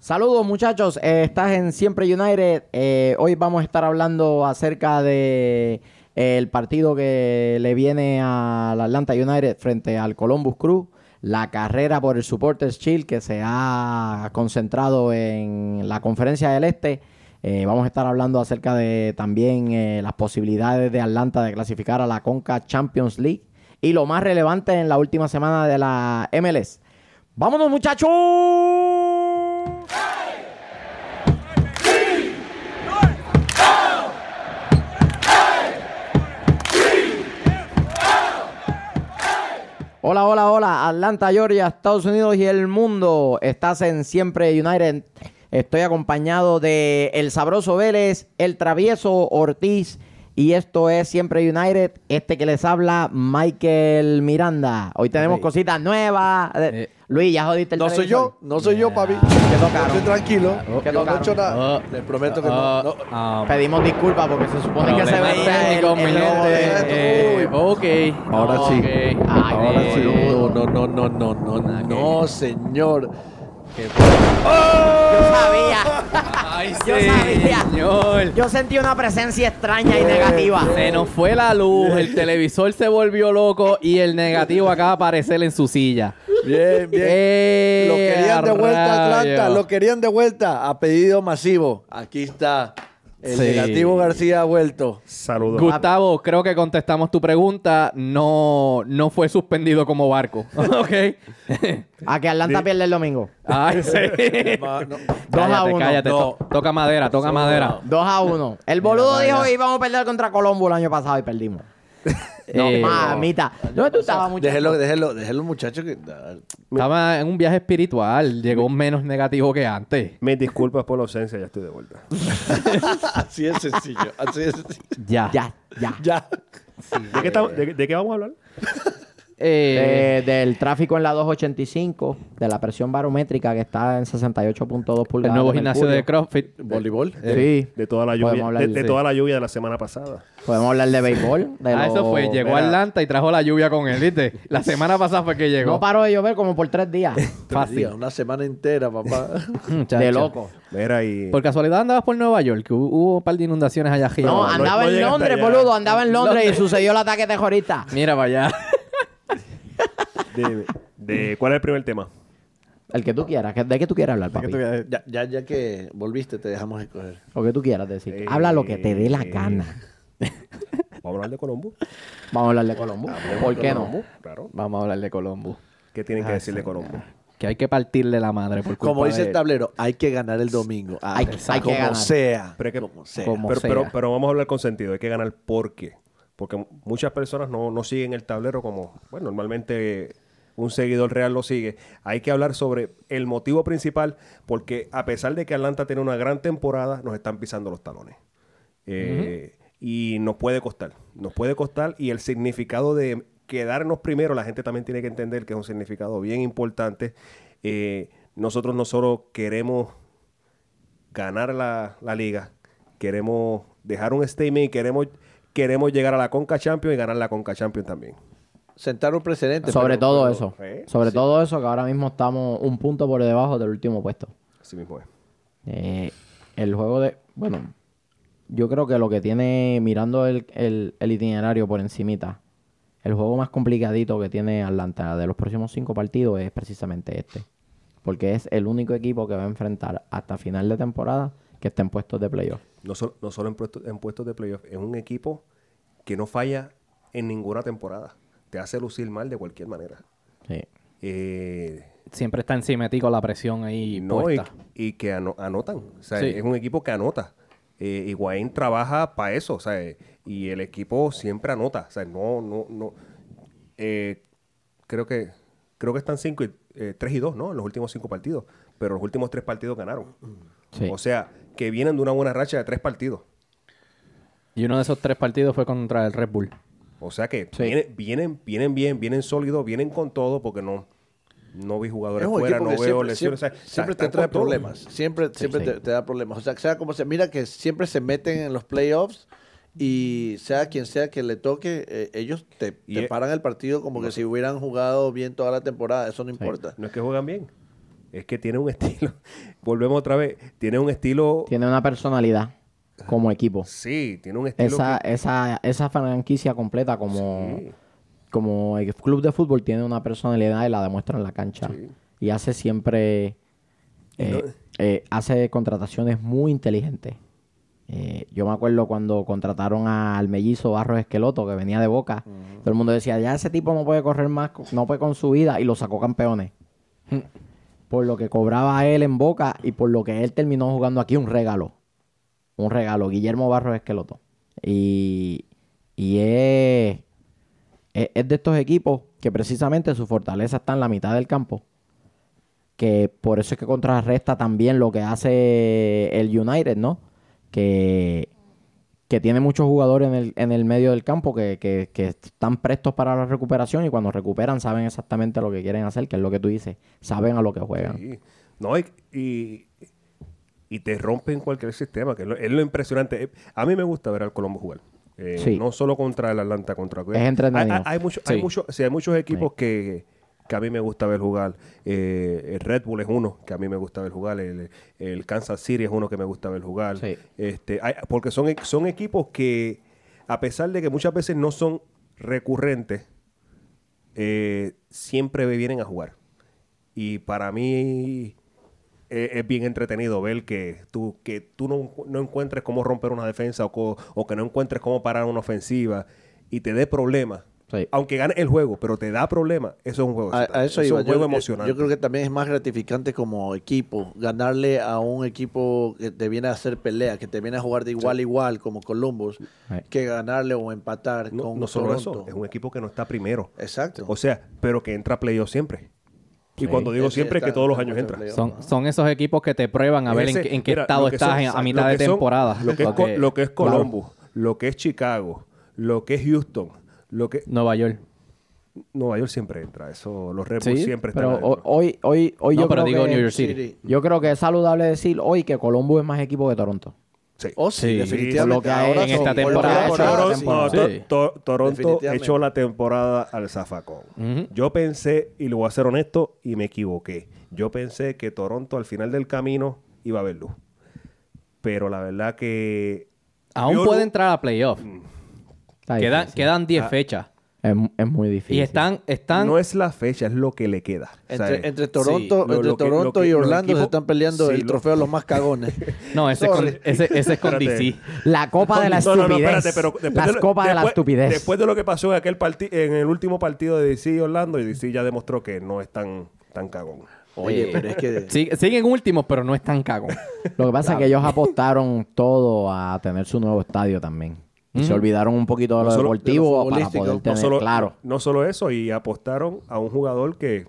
Saludos muchachos, Eh, estás en Siempre United. Eh, hoy vamos a estar hablando acerca de eh, el partido que le viene al Atlanta United frente al Columbus Crew. La carrera por el Supporters Shield que se ha concentrado en la conferencia del Este. Vamos a estar hablando acerca de también las posibilidades de Atlanta de clasificar a la Conca Champions League. Y lo más relevante en la última semana de la MLS. ¡Vámonos muchachos! Hola, hola, hola, Atlanta, Georgia, Estados Unidos y el mundo. Estás en Siempre United. Estoy acompañado de El Sabroso Vélez, El Travieso Ortiz y esto es Siempre United. Este que les habla, Michael Miranda. Hoy tenemos cositas nuevas. Eh. Luis, ya jodiste el No soy televisor? yo, no soy yo, papi. Quedó caro. Estoy tranquilo. Quedó Yo no he hecho nada. Oh. Les prometo que Ah, no. no. ah, Pedimos disculpas porque se supone que se veía el, el logo gente. de- Eh, ok. Ahora sí. Ok. Ay, Ahora sí. No, no, no, no, no, no, no, señor. Yo sabía. Ay, Yo sabía. señor. Yo sentí una presencia extraña y negativa. Se nos fue la luz, el televisor se volvió loco y el negativo acaba de aparecer en su silla. Bien, bien. Eh, lo querían de vuelta a Atlanta, rayos. lo querían de vuelta a pedido masivo. Aquí está. El Sí. negativo García ha vuelto. Saludos. Gustavo, creo que contestamos tu pregunta. No, no fue suspendido como barco. ok. A que Atlanta pierde el domingo. Ay, sí. No. Dos a cállate, uno. cállate. No. To- toca madera, toca madera. 2 a 1. El boludo dijo que íbamos a perder contra Colombo el año pasado y perdimos. No, Eh, mamita. ¿Dónde tú estabas, muchacho? Déjelo, déjelo, déjelo, muchacho. Que... Estaba en un viaje espiritual. Llegó menos negativo que antes. Mis disculpas por la ausencia, ya estoy de vuelta. Así es sencillo. Así es sencillo. Ya. Ya, ya. Ya. ¿De qué, estamos- de, de qué vamos a hablar? Eh, Eh, del tráfico en la 285, de la presión barométrica que está en 68.2 el pulgadas. nuevo de gimnasio de. CrossFit. Voleibol. Sí. De toda la Podemos lluvia, hablar de, de- de toda la lluvia de la semana pasada. Podemos hablar de béisbol. De Ah, eso fue. Llegó a. Atlanta y trajo la lluvia con él, ¿viste? La semana pasada fue que llegó. No paró de llover como por tres días. Fácil. Una semana entera, papá. De loco. Mira, y. Por casualidad andabas por Nueva York, que hubo, un par de inundaciones allá arriba. No, no- andaba no en Londres, boludo. Andaba en Londres y sucedió el ataque terrorista. Mira para allá. De, de- ¿Cuál es el primer tema? El que tú quieras. que- ¿De qué tú quieras hablar, papi? ya, ya, ya que volviste, te dejamos escoger. Lo que tú quieras decir. Eh, Habla lo que te dé la gana. Vamos a hablar de Colombo. Vamos a hablar de Colombo. ¿Por qué no? Claro. Vamos a hablar de Colombo. ¿Qué tienen que decir de Colombo? Que hay que partirle la madre por culpa Como dice de- el tablero, hay que ganar el domingo. Ah, Hay que- hay que como ganar. sea. Pero, es que- como sea. Como pero, sea. pero, pero vamos a hablar con sentido. Hay que ganar por qué. Porque muchas personas no, no siguen el tablero como, bueno, normalmente un seguidor real lo sigue. Hay que hablar sobre el motivo principal, porque a pesar de que Atlanta tiene una gran temporada, nos están pisando los talones. Eh, Y nos puede costar. Nos puede costar. Y el significado de quedarnos primero, la gente también tiene que entender que es un significado bien importante. Eh, nosotros no solo queremos ganar la, la liga, queremos dejar un statement y queremos, queremos llegar a la Conca Champions y ganar la Conca Champions también. Sentar un precedente. Sobre pero- todo pero- eso. ¿eh? Sobre todo eso, que ahora mismo estamos un punto por debajo del último puesto. Así mismo es. Eh, el juego de... Bueno, yo creo que lo que tiene, mirando el, el- el itinerario por encimita, el juego más complicadito que tiene Atlanta de los próximos cinco partidos es precisamente este. Porque es el único equipo que va a enfrentar hasta final de temporada que está en puestos de playoff. No, solo- no solo en puestos, en puestos de playoff, es un equipo que no falla en ninguna temporada. Te hace lucir mal de cualquier manera. Sí. Eh, Siempre está encima de con la presión ahí no, y, puesta. y que ano- anotan. O sea, Sí. es un equipo que anota. Eh, Higuaín trabaja para eso, o sea, eh, y el equipo siempre anota. O sea, no, no, no. eh, creo que creo que están 5 y 3 y 2, ¿no? En los últimos cinco partidos. Pero los últimos tres partidos ganaron. Sí. O sea, que vienen de una buena racha de tres partidos. Y uno de esos tres partidos fue contra el Red Bull. O sea que Sí. vienen, vienen, vienen bien, vienen sólidos, vienen con todo, porque no, no vi Es jugadores fuera, no veo siempre, lesiones. siempre, o sea, siempre te trae todo. problemas. Siempre, siempre sí. Te, te da problemas. O sea, sea como se mira que siempre se meten en los playoffs y sea quien sea que le toque, eh, ellos te, Y te e- paran el partido como que si hubieran jugado bien toda la temporada. Eso no importa. No es que juegan bien. es que tiene un estilo. Volvemos otra vez. Tiene un estilo. Tiene una personalidad como equipo. Sí, tiene un estilo. Esa, que- esa, esa franquicia completa como, Sí. como el club de fútbol tiene una personalidad y la demuestra en la cancha. Sí. Y hace siempre... eh, eh, hace contrataciones muy inteligentes. Eh, yo me acuerdo cuando contrataron al mellizo Barros Esqueloto, que venía de Boca. Todo el mundo decía, ya ese tipo no puede correr más, no puede con su vida. Y lo sacó campeones. por lo que cobraba él en Boca y por lo que él terminó jugando aquí, un regalo. Un regalo. Guillermo Barros Esqueloto. Y, y es, es, de estos equipos que precisamente su fortaleza está en la mitad del campo. Que por eso es que contrarresta también lo que hace el United, ¿no? Que, que tiene muchos jugadores en el, en el medio del campo que, que- que están prestos para la recuperación y cuando recuperan saben exactamente lo que quieren hacer, que es lo que tú dices. Saben a lo que juegan. No, y, y te rompen cualquier sistema, que es lo, es lo impresionante. Eh, A mí me gusta ver al Colombo jugar. Eh, Sí. No solo contra el Atlanta, contra Es entretenido. Hay, hay, hay mucho- hay Sí. mucho- sí, hay muchos equipos que, que a mí me gusta ver jugar. Eh, el Red Bull es uno que a mí me gusta ver jugar. El, el Kansas City es uno que me gusta ver jugar. Este, hay- porque son, son equipos que, a pesar de que muchas veces no son recurrentes, eh, siempre vienen a jugar. Y para mí eh, es bien entretenido ver que tú, que tú no, no encuentres cómo romper una defensa o, co- o que no encuentres cómo parar una ofensiva y te dé problemas. Sí. Aunque gane el juego, pero te da problemas, eso es un juego. A, a eso es iba. un Yo, juego yo- emocionante. yo creo que también es más gratificante como equipo ganarle a un equipo que te viene a hacer pelea, que te viene a jugar de igual a igual como Columbus, Sí. que ganarle o empatar no, con no solo Toronto. eso, es un equipo que no está primero. Exacto. O sea, pero que entra a playoff siempre. Y Sí. cuando digo siempre, es que todos los años entra. Son, son esos equipos que te prueban a ver en, en qué mira, estado estás son- a mitad de son- temporada. Lo que, es, Co- lo que es Claro. Columbus, lo que es Chicago, lo que es Houston, lo que Nueva York. Nueva York siempre entra. Eso, los Red Bulls Sí, siempre están Pero adentro. hoy, hoy, hoy No, yo pero creo digo que, New York City. City. Yo creo que es saludable decir hoy que Columbus es más equipo que Toronto. Sí. Oh, sí, Sí. definitivamente. Lo que Ahora en esta temporada. Toronto- sí. no, Sí. to- to- Toronto Definitivamente. echó la temporada al zafacón. Yo pensé, y lo voy a ser honesto, y me equivoqué. Yo pensé que Toronto al final del camino iba a haber luz. Pero la verdad que... Aún puede entrar a playoff. Está Quedan, quedan 10 Ah. fechas. Es, es muy difícil. Y están... están No es la fecha, es lo que le queda. O sea, Entre, entre Toronto, sí, entre lo Toronto que- y Orlando se están peleando sí, el lo- trofeo de los más cagones. No, ese es con, ese, ese es con. DC. La copa de la No, no, estupidez. no, espérate, pero después Las de lo- copas de la estupidez. Después de lo que pasó en aquel partido, en el último partido de DC y Orlando, y DC ya demostró que no es tan, tan cagón. Oye, pero es que... Sig- siguen últimos, pero no están cagón. Lo que pasa es que ellos apostaron todo a tener su nuevo estadio también. Y se olvidaron un poquito de No lo solo- deportivo de lo para poder tener no solo, claro. no solo eso, y apostaron a un jugador que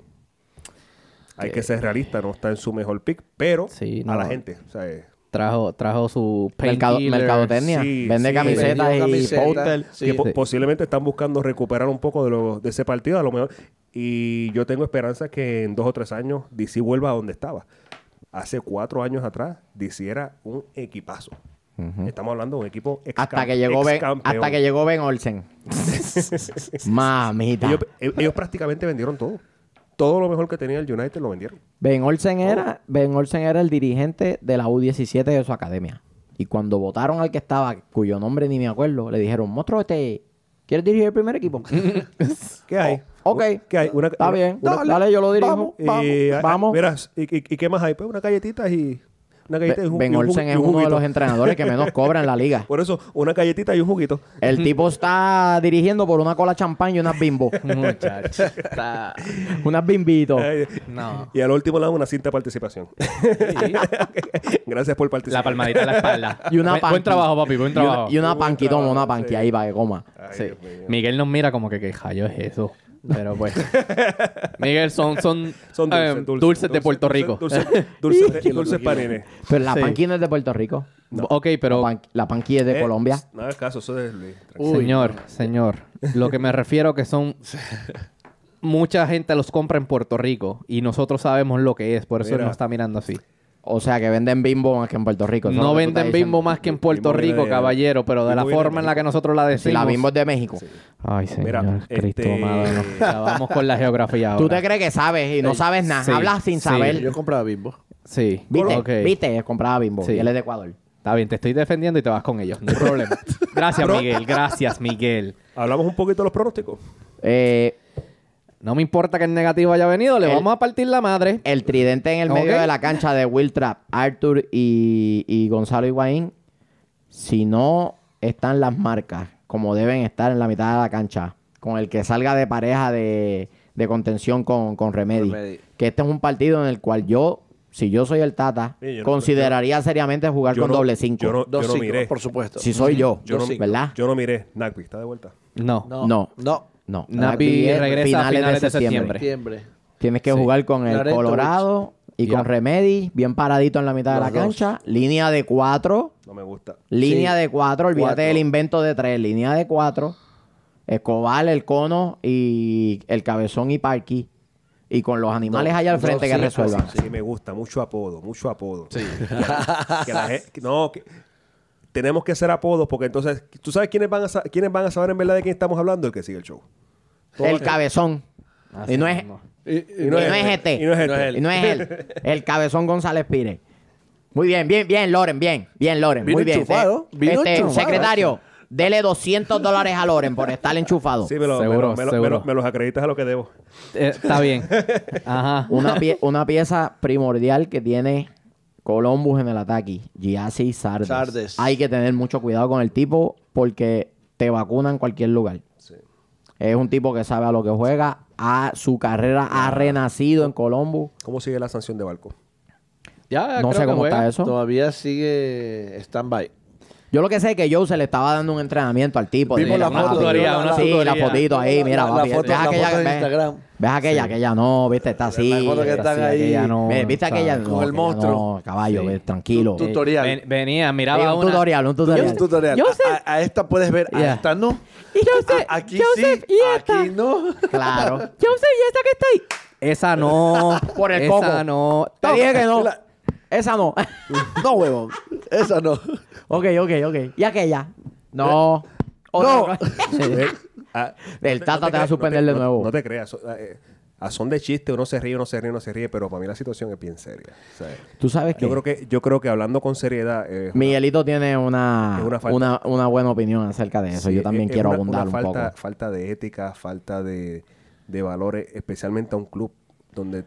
hay que ser realista, no está en su mejor pick, pero Sí, a no. la gente. O sea, Trajo, trajo su Mercado, mercadotecnia. sí, Vende sí. camisetas y camisetas, póster. sí. que po- Sí. posiblemente están buscando recuperar un poco de, lo, de ese partido, a lo mejor. Y yo tengo esperanza que en dos o tres años DC vuelva a donde estaba. Hace cuatro años atrás, DC era un equipazo. Estamos hablando de un equipo ex Hasta que llegó Ben, hasta que llegó Ben Olsen. Mamita. ellos, e- ellos prácticamente vendieron todo. Todo lo mejor que tenía el United lo vendieron. Ben Olsen era, Ben Olsen era el dirigente de la U17 de su academia. Y cuando votaron al que estaba, cuyo nombre ni me acuerdo, le dijeron, monstruo, este, ¿quieres dirigir el primer equipo? ¿Qué hay? ok. ¿Qué hay? Una- Está una- bien. una- dale, yo lo dirijo. vamos, Vamos. Y, ah, vamos. verás, ¿y, y- y qué más hay? Pues una galletita y... Una galletita y un, Ben y un Olsen y es un uno de los entrenadores que menos cobra en la liga. Por eso, una galletita y un juguito. El tipo está dirigiendo por una cola champán y unas bimbo. Muchacho. Está- unas bimbitos. No. Y al último le dan una cinta de participación. Gracias por participar. La palmadita en la espalda. Y una buen, trabajo, papi. Buen Y una, trabajo. y una Buen panqui, toma trabajo, una panqui sí. ahí para que coma. Ay, Sí. Miguel nos mira como que qué rayo es eso. Pero pues. Miguel, son, son, Son eh, dulces, dulces, de Puerto Rico. Dulces, dulces, dulces, dulces panines. Pero la Sí. panqui no es de Puerto Rico. Ok, pero. La, panqui es de Eh, Colombia. No hagas caso, eso es Luis. Uy, señor, señor. Lo que me refiero que son. Mucha gente los compra en Puerto Rico y nosotros sabemos lo que es, por eso él Mira. nos está mirando así. O sea, que venden bimbo más que en Puerto Rico. No venden bimbo más que en Puerto Bimbo Rico, de- caballero, pero de la forma en la que nosotros la decimos. la bimbo es de México. Ay, señor, Mira, Cristo este- no. Ya vamos con la geografía ahora. Tú te crees que sabes y no sabes nada. Sí, Hablas sin sí. saber. Yo compraba bimbo. Sí. ¿Viste? Ok. ¿Viste? Compraba bimbo. Sí. Y él es de Ecuador. Está bien, te estoy defendiendo y te vas con ellos. No hay problema. Gracias, Miguel. Gracias, Miguel. Hablamos un poquito de los pronósticos. Eh, No me importa que el negativo haya venido, le El- vamos a partir la madre. el tridente en el medio de la cancha de Will Trapp, Arthur y, y Gonzalo Higuaín, si no están las marcas como deben estar en la mitad de la cancha, con el que salga de pareja de, de contención con, con Remedy, Remedy. que este es un partido en el cual yo, si yo soy el Tata, Sí, yo no- consideraría seriamente jugar con no- doble cinco. yo no- yo miré. por supuesto. si soy yo, Yo no, ¿verdad? yo no miré. Nagby, ¿está de vuelta? No. No. No. No. Napi es regresa a finales de septiembre. Septiembre. Tienes que Sí. jugar con el Larentovich. Colorado y con Remedy, bien paradito en la mitad de la dos. cancha. Línea de cuatro. No me gusta. Línea Sí. de cuatro. Olvídate Cuatro. del invento de tres. Línea de cuatro. Escobar, el cono y el cabezón y Parky. Y con los animales No, allá al no, frente que sí, resuelvan. Sí, me gusta. Mucho apodo. Mucho apodo. Sí. que la que- no, que- tenemos que hacer apodos porque entonces... ¿Tú sabes quiénes van, a sa- quiénes van a saber en verdad de quién estamos hablando? El que sigue el show. El cabezón. Así y no es, mismo. Y, y no es este. Y no es este. él. y no es él. El cabezón González Pires. Muy bien, bien, bien, Loren, bien, bien, Loren, Vino muy bien. enchufado, Eh, vino este, enchufado. secretario, dele 200 dólares a Loren por estar enchufado. Sí, me, lo- me Seguro, me lo- seguro. me lo- me los acreditas a lo que debo. Eh, está bien. Ajá. Una, pie- una pieza primordial que tiene Columbus en el ataque, Giassi Sardes. Sardes. Hay que tener mucho cuidado con el tipo porque te vacuna en cualquier lugar. Sí. Es un tipo que sabe a lo que juega, a, su carrera ha renacido en Columbus. ¿Cómo sigue la sanción de Barco? Ya, No creo sé cómo está eso. Todavía sigue stand-by. Yo lo que sé es que Joe se le estaba dando un entrenamiento al tipo. de- Vimos la una foto. tutoría, vimos una sí, tutoría. la fotito ahí, mira, La- papi. la foto- la foto de ves- Instagram. Ves aquella, aquella no, viste, está así. La foto que está están así, ahí. aquella no. Viste aquella con no, el monstruo. No, caballo, Sí. tranquilo. Tu- tutorial. Ven- venía, Sí, miraba un una... tutorial, un tutorial. Un tutorial. Yo A- sé. A, a esta puedes ver, a esta no. Y Joseph, A- aquí Joseph, sí, y esta. aquí no. Claro. Joseph, ¿y esa que está ahí? Esa no. Por el esa coco. no. Te dije que no. La- Esa no. No, huevón. Esa no. ok, ok, ok. ¿Y aquella? No. Otra- Eh, ah, El no Tata te va a suspender de nuevo. No te creas. so- eh, a son de chiste, uno se ríe, uno se ríe, uno se ríe, pero para mí la situación es bien seria. O sea, Tú sabes que yo creo que yo creo que hablando con seriedad eh, Miguelito tiene una, una falta. una, una buena opinión acerca de eso. sí, Yo también es- es quiero una- abundar una un falta, poco. falta de ética, falta de, de valores, especialmente a un club donde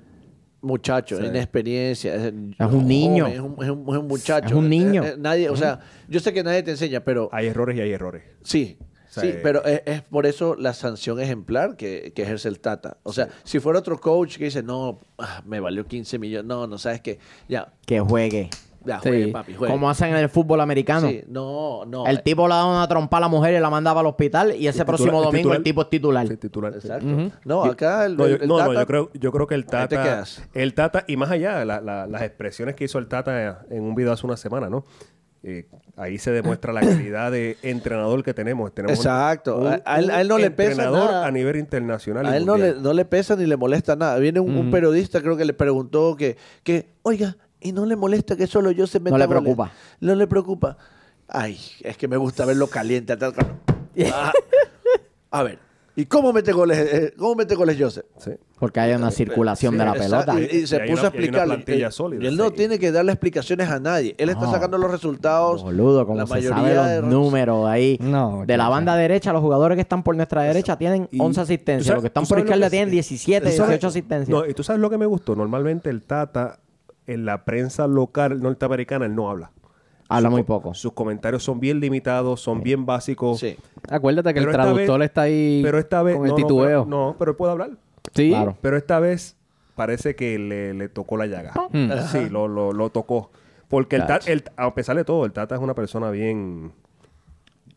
Muchacho, Sí. inexperiencia. Es, un niño. joven, Es un, es un- es un muchacho. Es un niño. Eh, eh, nadie, o sea, yo sé que nadie te enseña, pero hay errores y hay errores. sí. O sea, sí, eh, pero es, es por eso la sanción ejemplar que, que ejerce el Tata. O sea, si fuera otro coach que dice, no, ah, me valió 15 millones, no, no sabes qué, ya, Que juegue. ya, Sí. juegue, papi, juegue. Como hacen en el fútbol americano. Sí, no, no. El tipo le da una trompa a la mujer y la mandaba al hospital y ese El próximo titular- domingo el titular- tipo es titular. Sí, titular. Exacto. No, acá el, No, yo, el- el no, no, Tata- yo creo, yo creo que el Tata, el Tata, y más allá, la- la- las expresiones que hizo el Tata en un video hace una semana, ¿no? Eh, ahí se demuestra la calidad de entrenador que tenemos. tenemos Exacto. un- A- él- a él no le pesa entrenador nada. a nivel internacional. A él no le, no le pesa ni le molesta nada. Viene un, un periodista, creo que le preguntó que, que, oiga, ¿y no le molesta que solo yo se meta No le goles?" preocupa. No le preocupa. Ay, es que me gusta verlo caliente. Ah. A ver, ¿y cómo mete goles, eh, cómo mete goles Joseph? Sí. Porque hay una circulación Sí, de la pelota. Y, y se Y puso una- a explicarle. Eh, sólida, y él no sí. tiene que darle explicaciones a nadie. Él está No. sacando los resultados. Boludo, como la se mayoría sabe los de- números ahí. No, de la banda derecha, los jugadores que están por nuestra derecha tienen Y 11 tú asistencias. sabes- Los que están por izquierda tienen 17, ¿Tú sabes- 18 asistencias. No, y tú sabes lo que me gustó. Normalmente el Tata, en la prensa local norteamericana, él no habla. Habla muy co- poco. Sus comentarios son bien limitados, son bien básicos. Sí. Acuérdate que Pero el traductor vez- está ahí Pero esta vez. con el no, no, titubeo. pero- No, pero él puede hablar. sí. Claro. Pero esta vez parece que le, le tocó la llaga. Hmm. Sí, lo, lo, lo tocó. Porque el. Tata, el- a pesar de todo, el Tata es una persona bien...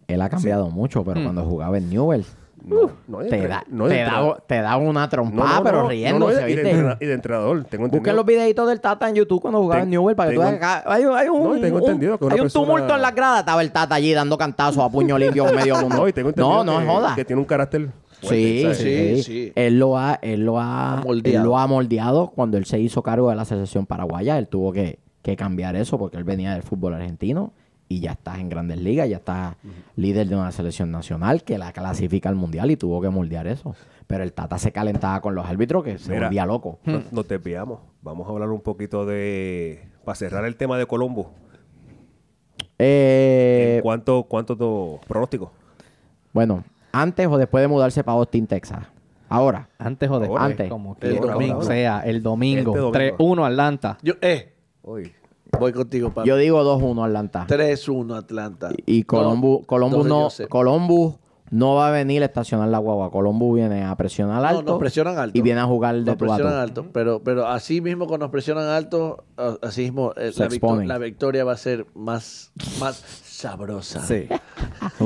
Él ha cambiado mucho, pero cuando jugaba en Newell, No, te, da, no te, da, te da una trompada, no, pero riéndose, no, y, de entrenador, tengo Busquen los videitos del Tata en YouTube cuando jugaba Ten- en Newell para que tú tengo- veas acá hay, un- hay un, No, y tengo un- entendido que una hay un persona- tumulto en las gradas. Estaba el Tata allí dando cantazos a puño limpio en medio mundo. No, y tengo entendido no, no que, es joda. que tiene un carácter Sí, sí, Sí, sí. Él lo ha, él lo ha, Ha moldeado. él lo ha moldeado cuando él se hizo cargo de la Asociación Paraguaya. Él tuvo que que cambiar eso porque él venía del fútbol argentino y ya estás en grandes ligas, ya estás líder de una selección nacional que la clasifica al mundial y tuvo que moldear eso. Pero el Tata se calentaba con los árbitros que se Mira. volvía loco. Nos, nos desviamos. Vamos a hablar un poquito de... Para cerrar el tema de Colombo. Eh, ¿Cuánto, cuánto tu pronóstico? bueno, antes o después de mudarse para Austin, Texas. Ahora. Antes o después. Antes. Como El quiera. domingo. O sea, el domingo. Este domingo. 3-1 Atlanta. Yo, eh, Hoy. Voy contigo, papi. Yo digo 2-1 Atlanta. 3-1 Atlanta. Y Columbus, No, Columbus, no. Columbus no va a venir a estacionar la guagua. Columbus viene a presionar No, alto. nos presionan alto. Y viene a jugar de Nos tu alto, pero, pero así mismo cuando nos presionan alto, así mismo eh, Se la, victo- la victoria va a ser más, más sabrosa. Sí.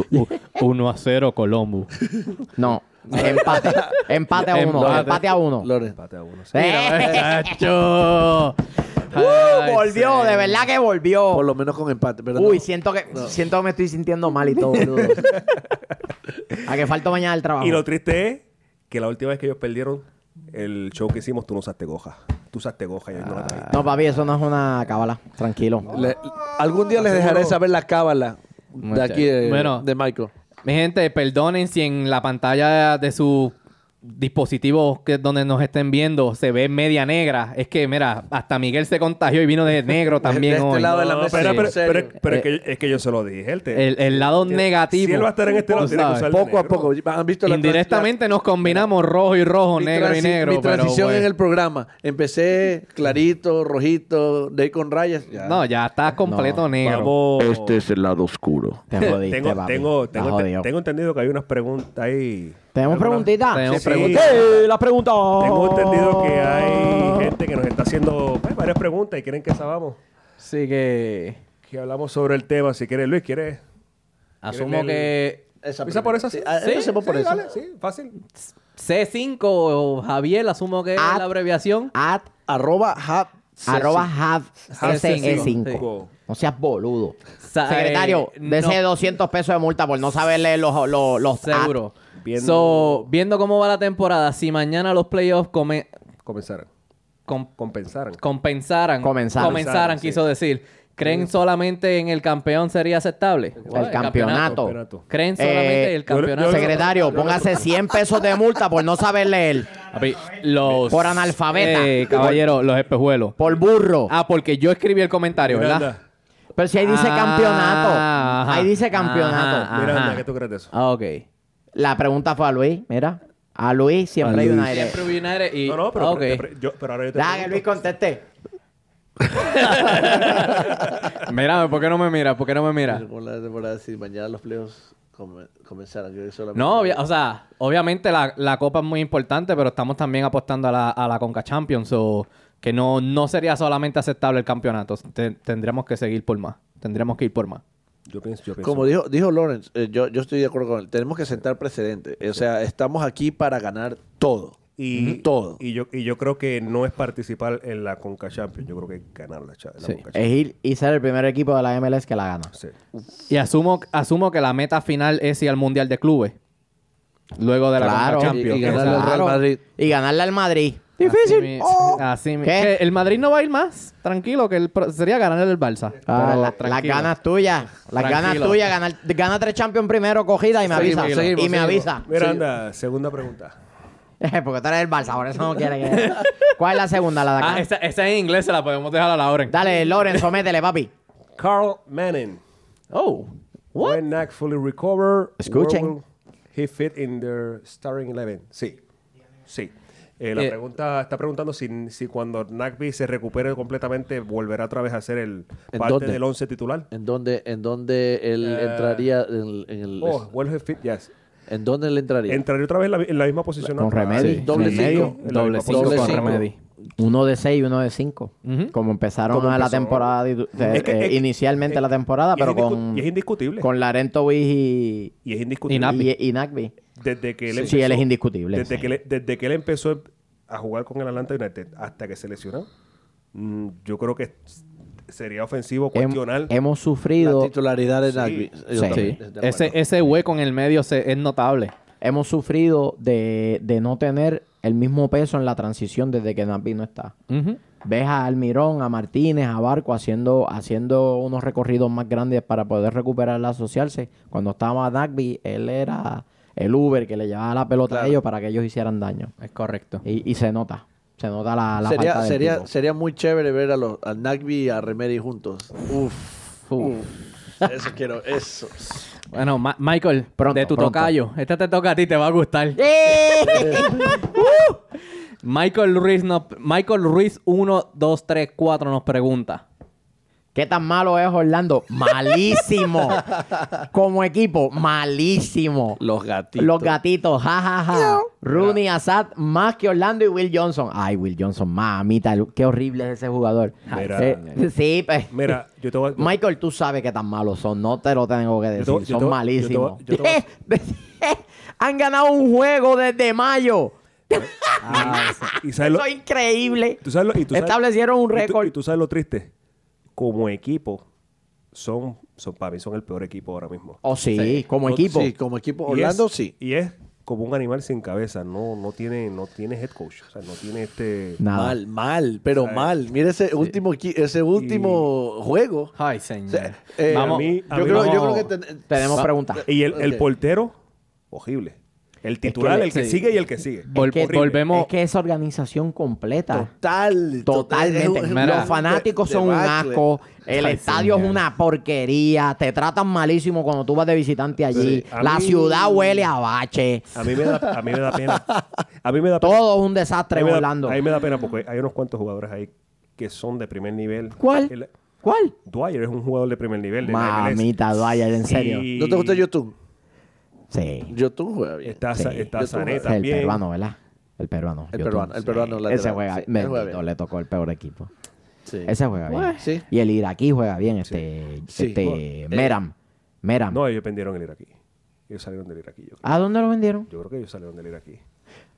1 a 0 Columbus. No, empate. empate a uno. Empate. Empate a uno. Empate a uno. ¡Eh! Uh, volvió, de verdad que volvió. Por lo menos con empate. Pero Uy, no. siento que siento que me estoy sintiendo mal y todo, boludo. a que falta mañana el trabajo. Y lo triste es que la última vez que ellos perdieron el show que hicimos, tú no usaste goja. Tú usaste goja y hoy no la trajiste. No, papi, eso no es una cábala. Tranquilo. Le- algún día les dejaré saber la cábala de aquí de, Bueno. de Michael. Mi gente, perdonen si en la pantalla de su dispositivo que donde nos estén viendo se ve media negra. Es que, mira, hasta Miguel se contagió y vino de negro también de este hoy. lado de la No, mesa, pero, es, que, es que yo se lo dije. El, el lado negativo. Si él va a estar en este lado, tiene que usar Poco a poco. ¿Han visto la Indirectamente nos combinamos rojo y rojo, mi negro y negro. Mi transición pues, en el programa. Empecé clarito, rojito, de ahí con rayas. Ya. No, ya está completo No, negro. Vamos. Este es el lado oscuro. Te jodiste, tengo, tengo, tengo, tengo entendido que hay unas preguntas ahí. ¿Tenemos preguntitas? Tenemos Sí, preguntas. ¡Eh, las preguntas! Tengo entendido que hay gente que nos está haciendo pues, varias preguntas y quieren que sabamos. Así que Que hablamos sobre el tema. Si quieres, Luis, ¿quieres? asumo que Esa ¿Empieza por esa? Sí, ah, empecemos por sí, eso. dale, sí, fácil. C5 o Javier, asumo que es la abreviación. At Arroba hub. arroba have Have SE5. cinco. No seas boludo. Secretario, eh, dese no. 200 pesos de multa por no saber leer los, los, los. Seguro. Viendo- So, viendo cómo va la temporada, si mañana los playoffs come- Comenzaran. com- Compensaran. compensaran, Comenzaran. comenzaran, Sí. quiso decir, ¿creen solamente en el campeón sería aceptable? El campeonato. Campeonato. ¿Creen solamente Eh, el campeonato? Secretario, póngase 100 pesos de multa por no saber leer. Papi, los... Por analfabeta. Eh, caballero, los espejuelos. Por burro. Ah, porque yo escribí el comentario, ¿verdad? Pero si ahí dice Ah, campeonato. ajá. Ahí dice campeonato. Ajá. Miranda, ¿qué tú crees de eso? Ah, ok. La pregunta fue a Luis. Mira. A Luis siempre A hay un Luis. aire. Siempre United y... No, no, pero, ah, ok. pre- yo, pero ahora yo te Deja que Luis conteste. Mírame, ¿por qué no me mira? ¿Por qué no me mira? Como la temporada, si mañana los playoffs come- comenzaran. Yo solamente- No, obvia- o sea, obviamente la, la Copa es muy importante, pero estamos también apostando a la, a la Conca Champions, o que no, no sería solamente aceptable el campeonato. Te- tendríamos que seguir por más. Tendríamos que ir por más. Yo pienso, yo pienso. Como dijo, dijo Lawrence, eh, yo, yo estoy de acuerdo con él. Tenemos que sentar precedentes. O sea, estamos aquí para ganar todo. y, todo. Y yo, y yo creo que no es participar en la Conca Champions. Yo creo que es ganar la, la Sí. Conca Es ir y ser el primer equipo de la MLS que la gana. Sí. Y asumo, asumo que la meta final es ir al Mundial de Clubes. Luego de la Claro. Conca Champions. y ganarle al. Real Madrid. Y ganarle al Madrid. Difícil. Oh. así ¿Qué? que el Madrid no va a ir más. Tranquilo, que el pro- sería ganarle el Barça. Ah, la- las ganas tuyas. Las ganas tuyas. Ganar, gana tres Champions primero cogida y me Seguimos, avisa. seguimos, y me seguimos. avisa. Miranda, segunda pregunta. Porque tú eres el Barça, por eso no quiere que... ¿Cuál es la segunda? La de acá. Ah, esa, esa en inglés se la podemos dejar a Lauren. Dale, Lorenzo, métele, papi. Carl Manning. Oh. When Knack fully recover, Escuchen. where will he fit in their starting eleven? Sí. Sí. Eh, la Eh, pregunta está preguntando si, si cuando Nagby se recupere completamente volverá otra vez a ser el ¿En parte dónde? del once titular. ¿En dónde, en dónde él Eh, entraría en, en el... Oh, will he fit? Yes. ¿En dónde él entraría? Entraría otra vez en la, en la misma posición. Con ¿no? Remedy. Sí. Doble en el medio. cinco. En la Doble misma cinco Doble con cinco. Remedy. Uno de seis y uno de cinco. Como empezaron Como a la temporada, de- de- Es que- eh, es que- inicialmente es- la temporada, y es pero con, y es indiscutible. con Larento y, Y es indiscutible. Y Nagby. Desde que él Sí, empezó, él es indiscutible, Desde, sí. que él, desde que él empezó a jugar con el Atlanta United hasta que se lesionó, mm, yo creo que sería ofensivo Hem- cuestionar. hemos La sufrido, titularidad de Sí. Acuerdo. Ese, ese hueco en el medio se- es notable. hemos sufrido de, de no tener el mismo peso en la transición desde que Nagby no está. Ves a Almirón, a Martínez, a Barco haciendo, haciendo unos recorridos más grandes para poder recuperar asociarse. Cuando estaba Nagby, él era el Uber que le llevaba la pelota Claro. a ellos para que ellos hicieran daño. Es correcto. Y, y se nota. Se nota la, la sería, falta del sería, tipo. sería muy chévere ver a los, al Nagby y a Remedy juntos. Uf. Uf. Eso quiero, eso. Bueno, Ma- Michael, Pronto, de tu pronto. tocayo. Este te toca a ti, te va a gustar. ¡Eh! Michael Ruiz, nos- Michael Ruiz 1, 2, 3, 4 nos pregunta. ¿Qué tan malo es Orlando? Malísimo. Como equipo, malísimo. Los gatitos. Los gatitos, jajaja. Rooney Assad más que Orlando y Will Johnson. Ay, Will Johnson, mamita, qué horrible es ese jugador. Mira. Eh, sí, pues. Mira, yo te voy a... Michael, tú sabes qué tan malos son, no te lo tengo que Yo te decir, yo son te malísimos. yo te voy- yo te Han ganado un juego desde mayo. y sabes lo- Eso es increíble. tú sabes lo- y tú sabes- Establecieron un y tú- récord. Y tú sabes lo triste. Como equipo, son, son para mí son el peor equipo ahora mismo. Oh, sí, Sí. como equipo. Sí, como equipo. Y Orlando es- sí. Y es como un animal sin cabeza. No, no tiene, no tiene head coach. O sea, no tiene este. Nada. Mal, mal, pero ¿Sabes? mal. Mira ese último, equi- ese último juego. Ay, O señor. sea, eh, Vamos. a mí- a yo, mí creo, no- yo creo que ten- Tenemos va- preguntas. Y el, el portero, horrible. El titular, que- el que sí. sigue y el que sigue. Vol- que- Horrible. volvemos. Es que esa organización completa. Total, Totalmente. total, es. Los fanáticos de- son un asco. El Ay, estadio es una porquería. Te tratan malísimo cuando tú vas de visitante allí. Sí, La mí- ciudad huele a bache. A mí me da, a mí me da pena. A mí me da pena. Todo es un desastre Orlando. A mí me da pena porque hay unos cuantos jugadores ahí que son de primer nivel. ¿Cuál? El- ¿Cuál? Dwyer es un jugador de primer nivel. De MLS. Mamita, Dwyer, en serio. Y ¿No te gusta Yotun? Sí. Yotun juega bien. Está, Sí. Está Sané tuve- el también. peruano, ¿verdad? El peruano. El peruano, el peruano sí. lateral, Ese juega, sí, bien. le tocó el peor equipo. Sí. Ese juega bien. Sí. Y el iraquí juega bien, este, Sí. este Bueno, Meram. Meram. No, ellos vendieron el iraquí. Ellos salieron del iraquí. Yo, creo. ¿A dónde lo vendieron? Yo creo que ellos salieron del iraquí.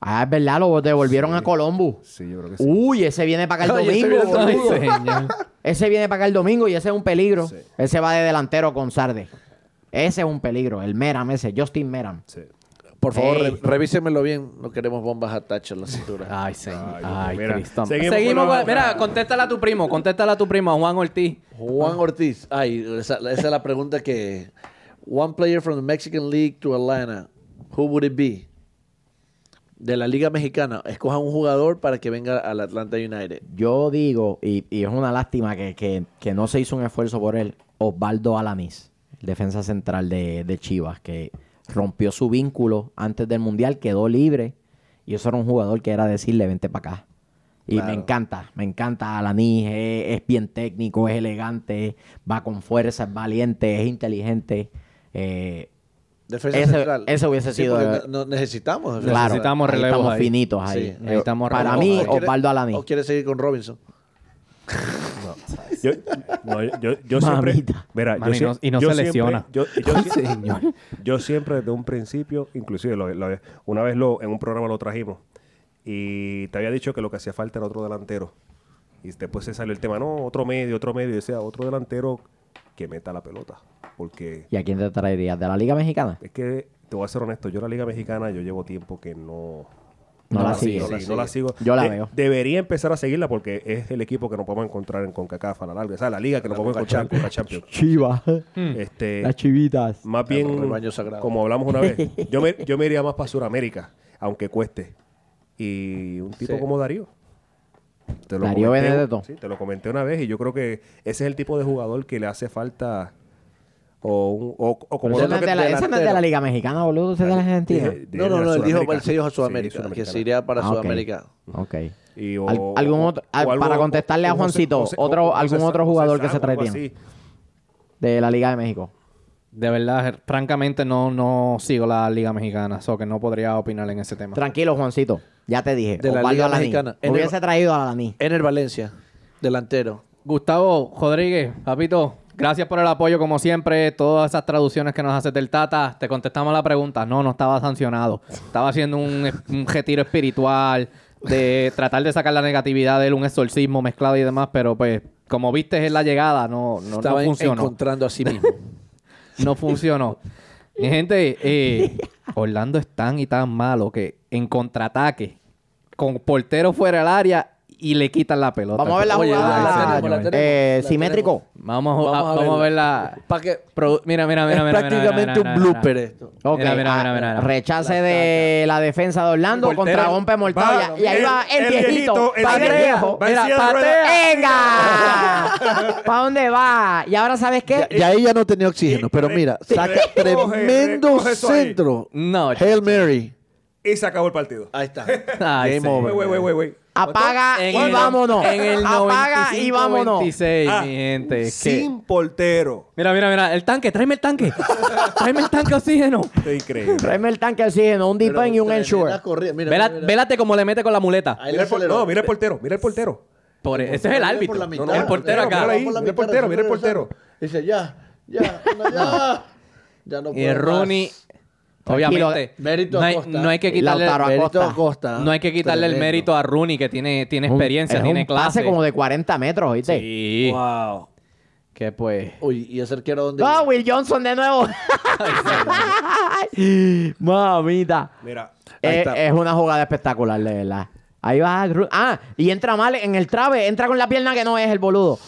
Ah, es verdad, lo devolvieron a Columbus. Sí, yo creo que sí. Uy, ese viene para acá el Ay, ese domingo. Ay. Ese viene para acá el domingo y ese es un peligro. Sí. Ese va de delantero con Sarde. Ese es un peligro. El Meram ese, Justin Meram. Sí. Por favor, re- revísemelo bien. No queremos bombas a tacho en la cintura. Ay, señor. Ay, Ay, mira, Cristo. seguimos Seguimos, con la- Mira, contéstala a tu primo. Contéstala a tu primo, a Juan Ortiz. Juan Ortiz. Ay, esa, esa es la pregunta que... One player from the Mexican League to Atlanta. Who would it be? De la Liga Mexicana. Escoja un jugador para que venga al Atlanta United. Yo digo, y, y es una lástima que, que- que no se hizo un esfuerzo por él, Osvaldo Alanis, defensa central de, de Chivas, que rompió su vínculo antes del Mundial, quedó libre, y eso era un jugador que era decirle, vente para acá. Y Claro. me encanta, me encanta Alanis, es, es bien técnico, es elegante, va con fuerza, es valiente, es inteligente. Eh, Defensa Ese- central. ese hubiese Sí, sido no- no necesitamos. defensa claro, Necesitamos relevos estamos ahí. finitos ahí. Sí, necesitamos Para relevos mí, ahí. ¿O quiere- Osvaldo Alanis. ¿O quiere seguir con Robinson? Yo, no, yo, yo, siempre. Mira, yo, y no- sie- y no yo se siempre- lesiona. Yo, yo, señor. siempre desde un principio, inclusive lo- lo- una vez lo, en un programa lo trajimos y te había dicho que lo que hacía falta era otro delantero. Y después se salió el tema, no, otro medio, otro medio. Y decía, otro delantero que meta la pelota. Porque ¿Y a quién te traerías? ¿De la Liga Mexicana? es que, te voy a ser honesto, yo la Liga Mexicana, yo llevo tiempo que no... No la sigo, no la sigo. Yo la De- veo. Debería empezar a seguirla porque es el equipo que no podemos encontrar en CONCACAF a la larga. O sea, la liga que no La podemos encontrar en CONCA Champions. Chivas. Este, Las chivitas. más bien, como hablamos una vez, yo me, yo me iría más para Sudamérica, aunque cueste. Y un tipo Sí. como Darío. Te Darío comenté- Benedetto. Sí, te lo comenté una vez y yo creo que ese es el tipo de jugador que le hace falta o, un- o, o como el otro es que- de la, ese no es de la Liga Mexicana, boludo. Ese es de la Argentina. de- de No, no, no. Él dijo Sudamérica. para ellos a Sí, Sudamérica. que se iría para Ah, ok. Sudamérica. Ok. Y o- Al- algún o- otro- o al- para contestarle a Juancito, otro- algún otro jugador que se así. De la Liga de México. De verdad, francamente, no, no sigo la Liga Mexicana. So que no podría opinar en ese tema. Tranquilo, Juancito. Ya te dije. De la Liga Alaní. Mexicana. En el- Hubiese traído a Alaní. Ener Valencia, delantero. Gustavo Rodríguez, papito, gracias por el apoyo como siempre. Todas esas traducciones que nos haces del Tata, te contestamos la pregunta. No, no estaba sancionado. Estaba haciendo un, un retiro espiritual de tratar de sacar la negatividad de él, un exorcismo mezclado y demás, pero pues como viste en la llegada, no, no, Estaba funcionó. encontrando a sí mismo. No funcionó. Mi gente, eh, Orlando es tan y tan malo que en contraataque, con portero fuera del área y le quitan la pelota. Vamos a ver la Oye, jugada. la tenemos, la tenemos, eh, la simétrico. Vamos, a- Vamos a vamos a, verla. ver la... Pa' que- Produ- Mira, mira, mira, es mira, mira, prácticamente mira, mira, un mira, blooper mira. esto. Ok, Mira, mira, ah, mira, mira, mira. rechace de la defensa de Orlando portero- contra Gompe Mortal. Va, y ahí el- va el, el viejito. viejito, el viejo. Va Mira, silla de patea. ¡Venga! ¿Para dónde va? Y ahora, ¿sabes qué? Ya, ya ella no tenía oxígeno, pero mira, saca recoge, tremendo recoge eso ahí. centro. No, Hail Mary. Y se acabó el partido. Ahí está. Ay, Game sí. over. Wey, wey, wey, wey, wey. Apaga En y el- vámonos. En el Apaga y vámonos. 96, Ah, mi gente. es que- Sin portero. Mira, mira, mira. El tanque. Tráeme el tanque. Tráeme el tanque de oxígeno. Es increíble. Tráeme el tanque de oxígeno, un deep end y un ensure. Mira, mira, mira. Vélate como le mete con la muleta. Mira el no, mira el portero, mira el portero. Por- ese es el Por árbitro. la No, mitad. no, el portero acá. La mira el portero, mira el portero. Dice, ya, ya, ya. Ya no Y puedo el Rooney, más. Obviamente, Mérito no hay, Acosta. no hay que quitarle, Acosta. Acosta. no hay que quitarle el mérito a Rooney que tiene, tiene experiencia, es tiene un clase. pase como de 40 metros, ¿viste? Sí. Wow. Que pues. Uy, ¿y ese arquero dónde? Ah, Will Johnson de nuevo. Mamita. Mira, Eh, está. es una jugada espectacular, de verdad. Ahí va. Ah, y entra mal en el trabe. Entra con la pierna que no es el boludo.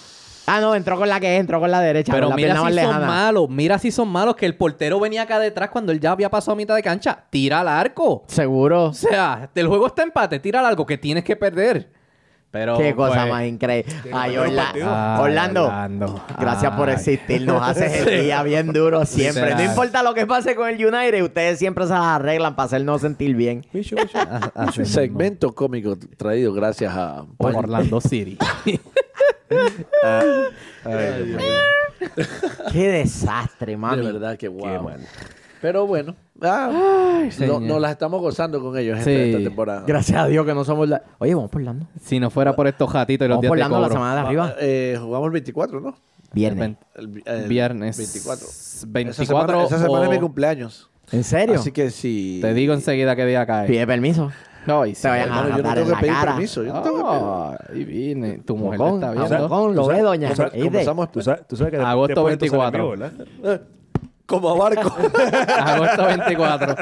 Ah, no, entró con la que entró con la derecha. Pero con la mira si son lejana. malos, mira si son malos que el portero venía acá detrás cuando él ya había pasado a mitad de cancha. Tira al arco. Seguro. O sea, el juego está empate, tira al arco que tienes que perder. Pero Qué cosa pues, más increíble. Ay, Orla- Orlando. Orlando. Gracias por existir. Nos haces el día bien duro siempre. No importa lo que pase con el United, ustedes siempre se las arreglan para hacernos sentir bien. Segmento cómico traído gracias a Orlando City. Ay, Dios mío. Qué desastre, De mami. verdad que wow. Mal. Pero bueno, ah, no- señor. nos las estamos gozando con ellos Sí. gente, esta temporada. Gracias a Dios que no somos la... Oye, vamos por Orlando. si no fuera por estos gatitos y los Vamos días por de Orlando la semana de arriba. Eh, jugamos el 24, ¿no? Viernes. El, vi- el Viernes 24. 24 esa semana, esa semana es mi cumpleaños. ¿En serio? Así que si... Te digo enseguida qué día cae. Pide permiso. Ay, Te vayan a Hermano, yo no dar tengo en que pedir la cara. permiso. Yo no tengo que pedir. Ay, vine. Tu mujer te está viendo. Mocón, lo ve, doña. tú sabes- ¿Oíste? comenzamos- Tú sabes, tú sabes que Agosto después de esto sale 24. en vivo, ¿verdad? Como a barco. Agosto 24.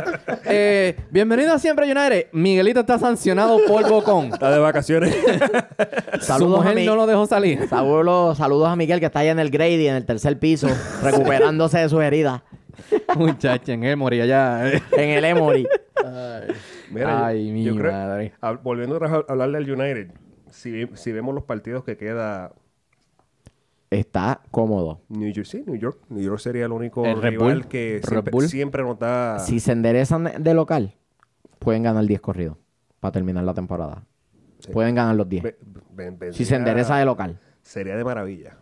Eh, bienvenido a Siempre United. Miguelito está sancionado por Bocón. Está de vacaciones. Su Saludos a mujer mi- no lo dejó salir. Saludos, saludos a Miguel que está ahí en el Grady, en el tercer piso, recuperándose de sus heridas Muchacho, en Emory allá. en el Emory. Mira, Ay, yo- mi yo creo- madre. a- volviendo a hablar del United, si, si vemos los partidos que queda Está cómodo. New York, sí, New York, New York sería el único El rival Bull. que siempre, siempre nos da... Si se enderezan de local, pueden ganar 10 corridos para terminar la temporada. Sí. Pueden ganar los 10. Ve- ven- ven- Si se endereza de local. Sería de maravilla.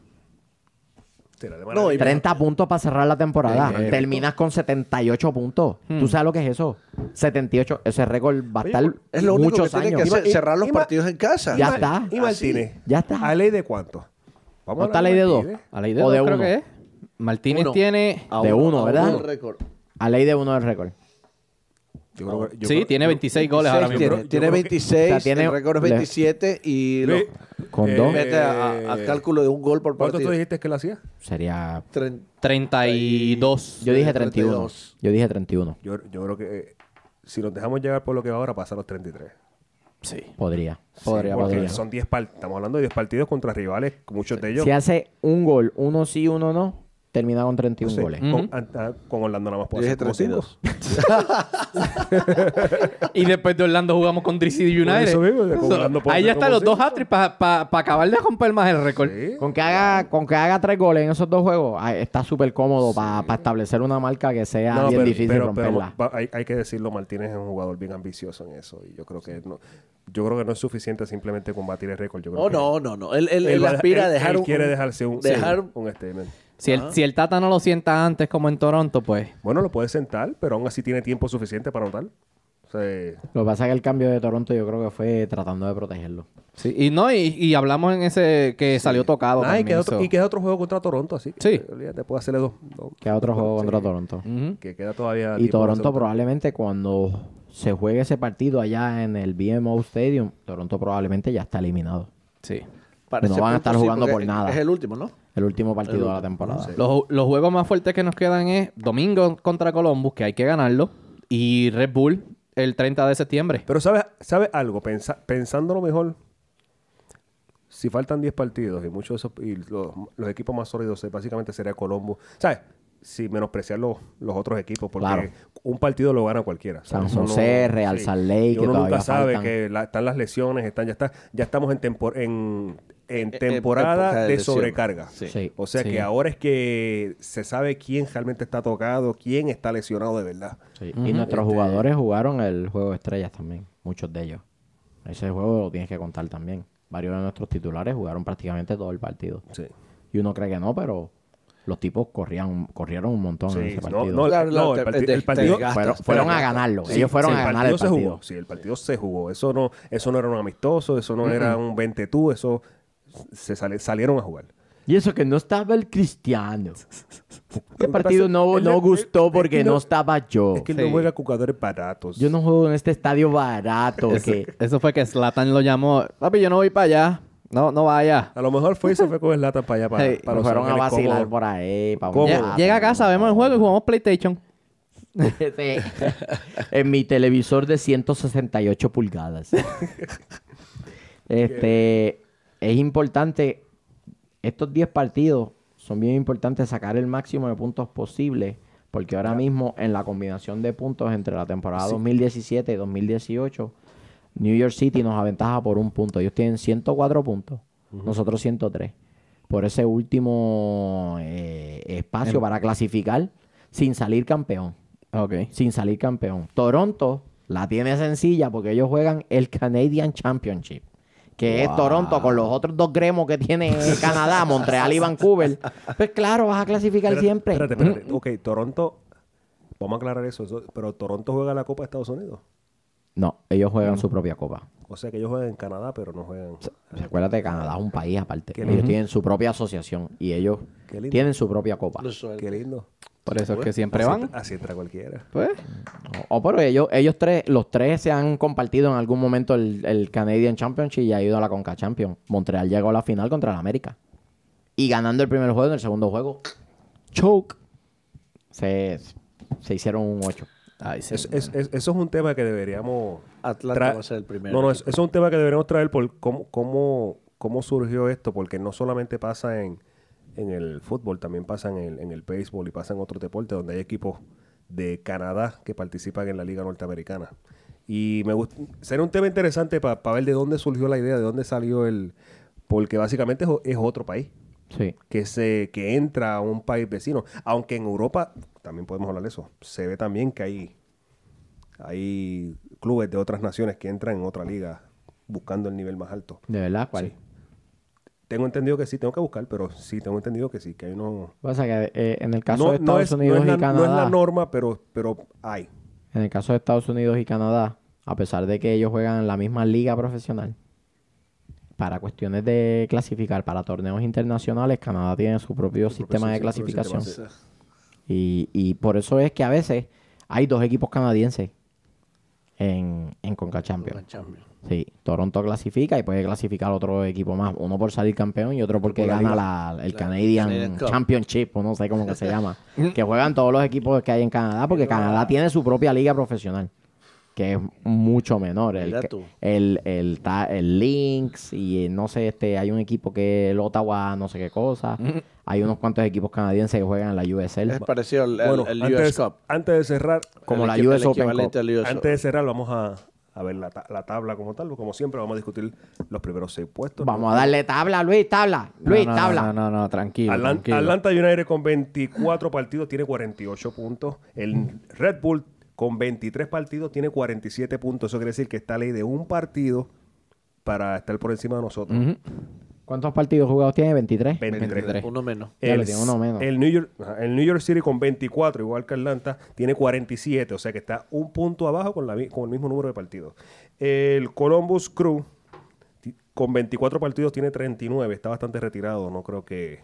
De No, maravilla. y- 30 puntos para cerrar la temporada. Sí, Terminas con 78 puntos. ¿Tú sabes lo que es eso? 78. Ese récord va a Oye, estar Es lo único que muchos tienen que años. hacer, cerrar los y- y- partidos en casa. Ya está. ¿Y Martínez? Ya está. ¿A ley de cuánto? Vamos ¿No a está hablar ley de dos? A ley de, O de dos, creo uno. que es. Martínez Uno. tiene. A De uno, a ¿verdad? A ley de uno del récord. Yo creo que- yo sí, creo- tiene yo- 26 goles ahora mismo. tiene, Yo tiene creo que- 26, o sea, tiene- el récord es le- 27 y lo, Con eh, dos. mete a, a cálculo de un gol por ¿Cuánto tú partido. dijiste que lo hacía? Sería. Tren- 32. Yo dije de 31. 32. Yo dije 31. Yo, yo creo que eh, si nos dejamos llevar por lo que va ahora, pasa a los 33. Sí. Podría. Podría, porque podría. son 10 par- estamos hablando de 10 partidos contra rivales, muchos de ellos. Si hace un gol, uno sí, uno no, termina con 31 no sé, goles. Con, an- con Orlando nada más dije hacer como cinco. 32. Y después de Orlando jugamos con DC United. eso mismo, de con So, Orlando puede ahí ya están los dos hat-tricks para acabar de romper más el récord. Sí. Con que haga, con que haga tres goles en esos dos juegos, ah, está súper cómodo para establecer una marca que sea No, bien pero- difícil pero- pero romperla. hay, hay que decirlo, Martínez es un jugador bien ambicioso en eso. Y yo creo que no, yo creo que no es suficiente simplemente combatir el récord. Yo creo Oh, que no, no, no. Él, él, él él va a- aspira a él- dejar él un... quiere dejarse un, dejar- sí, un statement. Si, el, si el Tata no lo sienta antes como en Toronto, pues. Bueno, lo puede sentar, pero aún así tiene tiempo suficiente para anotar. Sea, Lo que pasa es que el cambio de Toronto yo creo que fue tratando de protegerlo. Sí, y no, y, y hablamos en ese que salió tocado. ah, y, queda otro, so. y queda otro juego contra Toronto, así que Sí. olvídate, puede hacerle dos. dos- Queda otro juego Sí. contra Toronto. Que queda todavía. Y Toronto probablemente cuando se juegue ese partido allá en el BMO Stadium, Toronto probablemente ya está eliminado. Sí. Parece no van a estar sí, jugando por nada. Es el último, ¿no? El último partido El de la temporada. sí. Los, los juegos más fuertes que nos quedan es domingo contra Columbus, que hay que ganarlo, y Red Bull el 30 de septiembre. Pero ¿sabes sabe algo? Pensa- pensándolo mejor, si faltan 10 partidos y muchos de esos, y los, los equipos más sólidos básicamente sería Columbus, ¿sabes? Si menospreciar los, los otros equipos, porque Claro. un partido lo gana cualquiera. San Eso José, Real Salt Lake, Y que uno todavía nunca sabe faltan. que la- están las lesiones, están, ya está, ya estamos en, tempor- en, en Eh, temporada de sobrecarga. Sí. Sí. O sea Sí. que ahora es que se sabe quién realmente está tocado, quién está lesionado de verdad. Sí. Y nuestros Este- jugadores jugaron el juego de estrellas también, muchos de ellos. Ese juego lo tienes que contar también. Varios de nuestros titulares jugaron prácticamente todo el partido. Sí. Y uno cree que no, pero los tipos corrían, corrieron un montón en Sí, ese no, partido. no, no, el, parti- te- el te partido fueron, fueron a ganarlo. Sí, ellos fueron sí, a ganar partido el se partido. jugó. Sí, el partido se jugó. Eso no, eso no era un amistoso, eso no era un 20 tú, eso se sale- salieron a jugar. Y eso que no estaba el cristiano. El partido no, no gustó porque que no, no- estaba yo. Es que no juega jugadores baratos. Yo no juego en este estadio barato. Eso, que eso fue que Slatan lo llamó. Papi, yo no voy para allá. No, no vaya. A lo mejor fue y se fue con el lata para allá, para, Hey, para nos fueron a vacilar cómodo. por ahí. pa' un ¿Cómo? Lle- rato, Llega a casa, vemos el juego y jugamos PlayStation. Sí. en mi televisor de 168 pulgadas. este es importante estos 10 partidos son bien importantes sacar el máximo de puntos posible porque ahora mismo en la combinación de puntos entre la temporada 2017 y 2018 New York City nos aventaja por un punto. Ellos tienen 104 puntos, nosotros 103. Por ese último eh, espacio para clasificar sin salir campeón Ok. sin salir campeón. Toronto la tiene sencilla porque ellos juegan el Canadian Championship, que es Toronto con los otros dos gremos que tiene Canadá, Montreal y Vancouver. Pues claro, vas a clasificar Espérate, siempre. Espérate, espérate. Ok, Toronto, vamos a aclarar eso, eso, pero Toronto juega la Copa de Estados Unidos. No, ellos juegan su propia copa. O sea que ellos juegan en Canadá, pero no juegan. Recuérdate que Canadá es un país aparte. Qué ellos lindo. tienen su propia asociación y ellos Qué lindo. tienen su propia copa. Qué lindo. Por eso es que siempre así, van. entra- así entra cualquiera. Pues. O o pero ellos, ellos tres, los tres se han compartido en algún momento el, el Canadian Championship y ha ido a la Conca Champions. Montreal llegó a la final contra el América. Y ganando el primer juego, en el segundo juego, choke. Se, se hicieron un 8. Ay, sí. Es- es- es- eso es un tema que deberíamos. Atlanta va a ser el primero. No, no, es- eso es un tema que deberíamos traer por cómo, cómo, cómo surgió esto, porque no solamente pasa en, en el fútbol, también pasa en el, en el béisbol y pasa en otros deportes donde hay equipos de Canadá que participan en la Liga Norteamericana. Y me gusta, sería un tema interesante para ver de dónde surgió la idea, de dónde salió el. Porque básicamente es otro país Sí. que se que entra a un país vecino. Aunque en Europa, también podemos hablar de eso, se ve también que hay, hay clubes de otras naciones que entran en otra liga buscando el nivel más alto. ¿De verdad? ¿Cuál? Sí. Tengo entendido que sí, tengo que buscar, pero sí, tengo entendido que sí, que hay. Pasa que eh, en el caso No, de no Estados es, no Unidos es la, y no Canadá, es la norma, pero, pero hay. en el caso de Estados Unidos y Canadá, a pesar de que ellos juegan en la misma liga profesional, para cuestiones de clasificar para torneos internacionales, Canadá tiene su propio sistema de clasificación. sistema, Y, y por eso es que a veces hay dos equipos canadienses en, en Conca Champions. Champions. Sí, Toronto clasifica y puede clasificar otro equipo más. Uno por salir campeón y otro porque Por gana la- el Canadian, Canadian. Championship, o no sé cómo que se llama. que juegan todos los equipos que hay en Canadá porque Canadá tiene su propia liga profesional. Que es mucho menor. El, el, el, ta- el Lynx y eh, no sé, este, hay un equipo que es el Ottawa, no sé qué cosa. Hay unos cuantos equipos canadienses que juegan en la USL. Es parecido al, Bueno, al antes, US Cup. antes de cerrar, Como El la US el Open equivalente Cup. al US antes de cerrar, vamos a, a ver la, ta- la tabla como tal. Como siempre, vamos a discutir los primeros seis puestos. Vamos a darle tabla, Luis, tabla. Luis, no, no, tabla. No, no, no, tranquilo. Tranquilo. Atlanta United con 24 partidos tiene 48 puntos. El Red Bull con 23 partidos tiene 47 puntos. Eso quiere decir que está ley de un partido para estar por encima de nosotros. ¿Cuántos partidos jugados tiene? 23. 23. 23. Uno menos. El, tiene uno menos. el New York, el New York City con 24, igual que Atlanta, tiene 47. O sea que está un punto abajo con, la, con el mismo número de partidos. El Columbus Crew con 24 partidos tiene 39. Está bastante retirado. No creo que...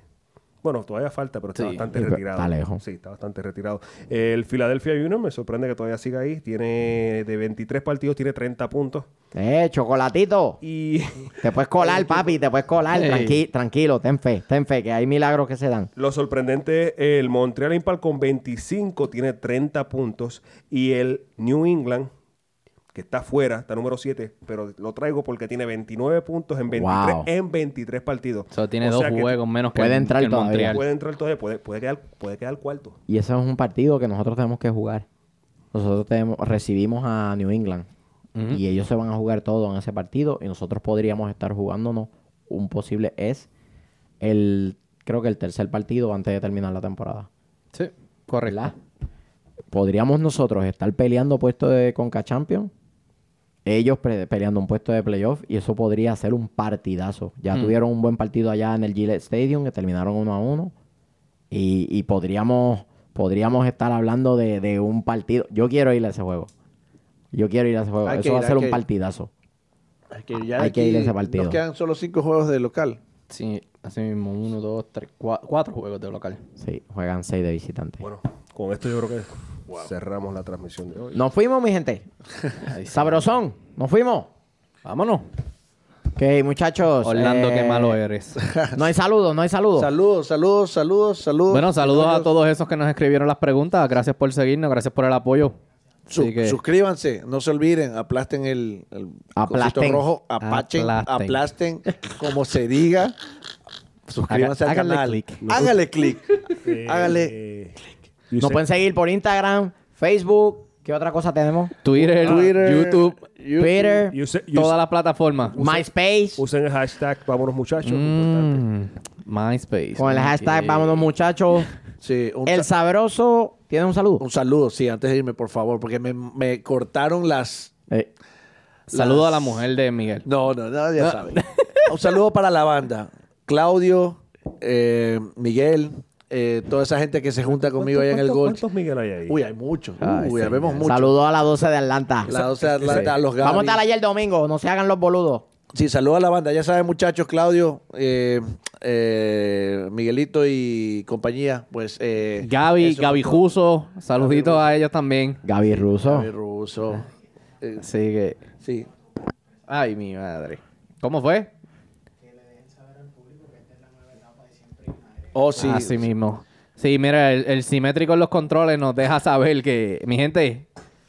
Bueno, todavía falta, pero está Sí. bastante retirado. está lejos. Sí, está bastante retirado. El Philadelphia Union me sorprende que todavía siga ahí. Tiene de 23 partidos, tiene 30 puntos. Eh, chocolatito. Y Te puedes colar, papi, te puedes colar. Tranqui- tranquilo, ten fe, ten fe, que hay milagros que se dan. Lo sorprendente, el Montreal Impact con 25 tiene 30 puntos y el New England que está fuera, está número 7, pero lo traigo porque tiene 29 puntos en 23, Wow. en 23 partidos. O sea, tiene O dos sea que juegos menos que, puede el- entrar que el todavía. Montreal. Puede entrar todavía, puede, puede, quedar, puede quedar cuarto. Y ese es un partido que nosotros tenemos que jugar. Nosotros tenemos, recibimos a New England y ellos se van a jugar todo en ese partido y nosotros podríamos estar jugándonos un posible es el creo que el tercer partido antes de terminar la temporada. Sí, correcto. ¿Verdad? Podríamos nosotros estar peleando puesto de Conca Champion, ellos pre- peleando un puesto de playoff y eso podría ser un partidazo. Ya Mm. tuvieron un buen partido allá en el Gillette Stadium que terminaron uno a uno y, y podríamos podríamos estar hablando de, de un partido. Yo quiero ir a ese juego. Yo quiero ir a ese juego. Hay eso va a ser un que partidazo. Hay que, ya Hay que aquí ir a ese partido. Nos quedan solo cinco juegos de local. Sí, así mismo. Uno, dos, tres, cua- cuatro juegos de local. Sí, juegan seis de visitantes. Bueno, con esto yo creo que cerramos la transmisión de hoy. Nos fuimos, mi gente. Sabrosón. Nos fuimos. Vámonos. Ok, muchachos. Orlando, qué eh, malo eres. No hay saludos, no hay saludos. Saludos, saludos, saludos, saludos. bueno, saludos a todos esos que nos escribieron las preguntas. Gracias por seguirnos, gracias por el apoyo. Su- Así que- Suscríbanse, no se olviden, aplasten el, el Aplasten. rojo, apachen, Aplasten. aplasten, como se diga. Suscríbanse Haga- al háganle canal. clic. Hágale clic. Hágale. you Nos say- pueden seguir por Instagram, Facebook. ¿Qué otra cosa tenemos? Twitter, Twitter, YouTube, Twitter, todas las plataformas. MySpace. Usen el hashtag vámonos muchachos. importante. Mm, MySpace. Con el hashtag. Vámonos muchachos. Sí, un, El sa- sabroso. ¿Tiene un saludo? un saludo, sí, antes de irme, por favor, porque me, me cortaron las... Eh, Saludo las- a la mujer de Miguel. No, no, no, ya saben. Un saludo para la banda. Claudio, eh, Miguel, eh, toda esa gente que se junta conmigo allá en el ¿Cuántos- Gold. ¿Cuántos Miguel hay ahí? Uy, hay muchos. Ay, Uy, sí. vemos muchos. Saludos a las 12 de Atlanta. La 12 de Atlanta, a los Gaby. Vamos a estar ayer domingo. No se hagan los boludos. Sí, saludos a la banda. Ya saben, muchachos, Claudio, eh, eh, Miguelito y compañía. Pues. Eh, Gaby, Gaby. Juso, saluditos a ellos también. Gaby Russo. Gaby Russo. Eh, Así que, sí. ay, mi madre. ¿Cómo fue? Oh, sí. Así mismo. Sí, mira, el, el simétrico en los controles nos deja saber que, mi gente,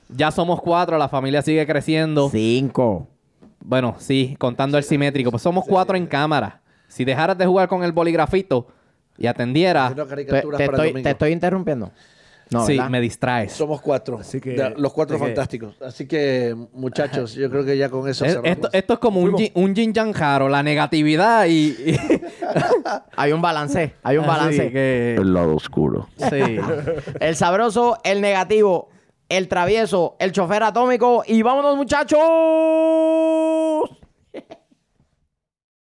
ya somos cuatro, la familia sigue creciendo. Cinco. Bueno, sí, contando el simétrico, pues somos cuatro en cámara. Si dejaras de jugar con el boligrafito y atendiera, Haciendo Te, estoy, te estoy interrumpiendo. No, sí, ¿verdad? me distraes. Somos cuatro. Así que- los cuatro que- fantásticos. Así que, muchachos, yo creo que ya con eso Es- esto, esto es como un, yin- un yin yang jaro, la negatividad y... y- Hay un balance. Hay un balance. que- lado oscuro. sí. El sabroso, el negativo, el travieso, el chofer atómico. Y vámonos, muchachos.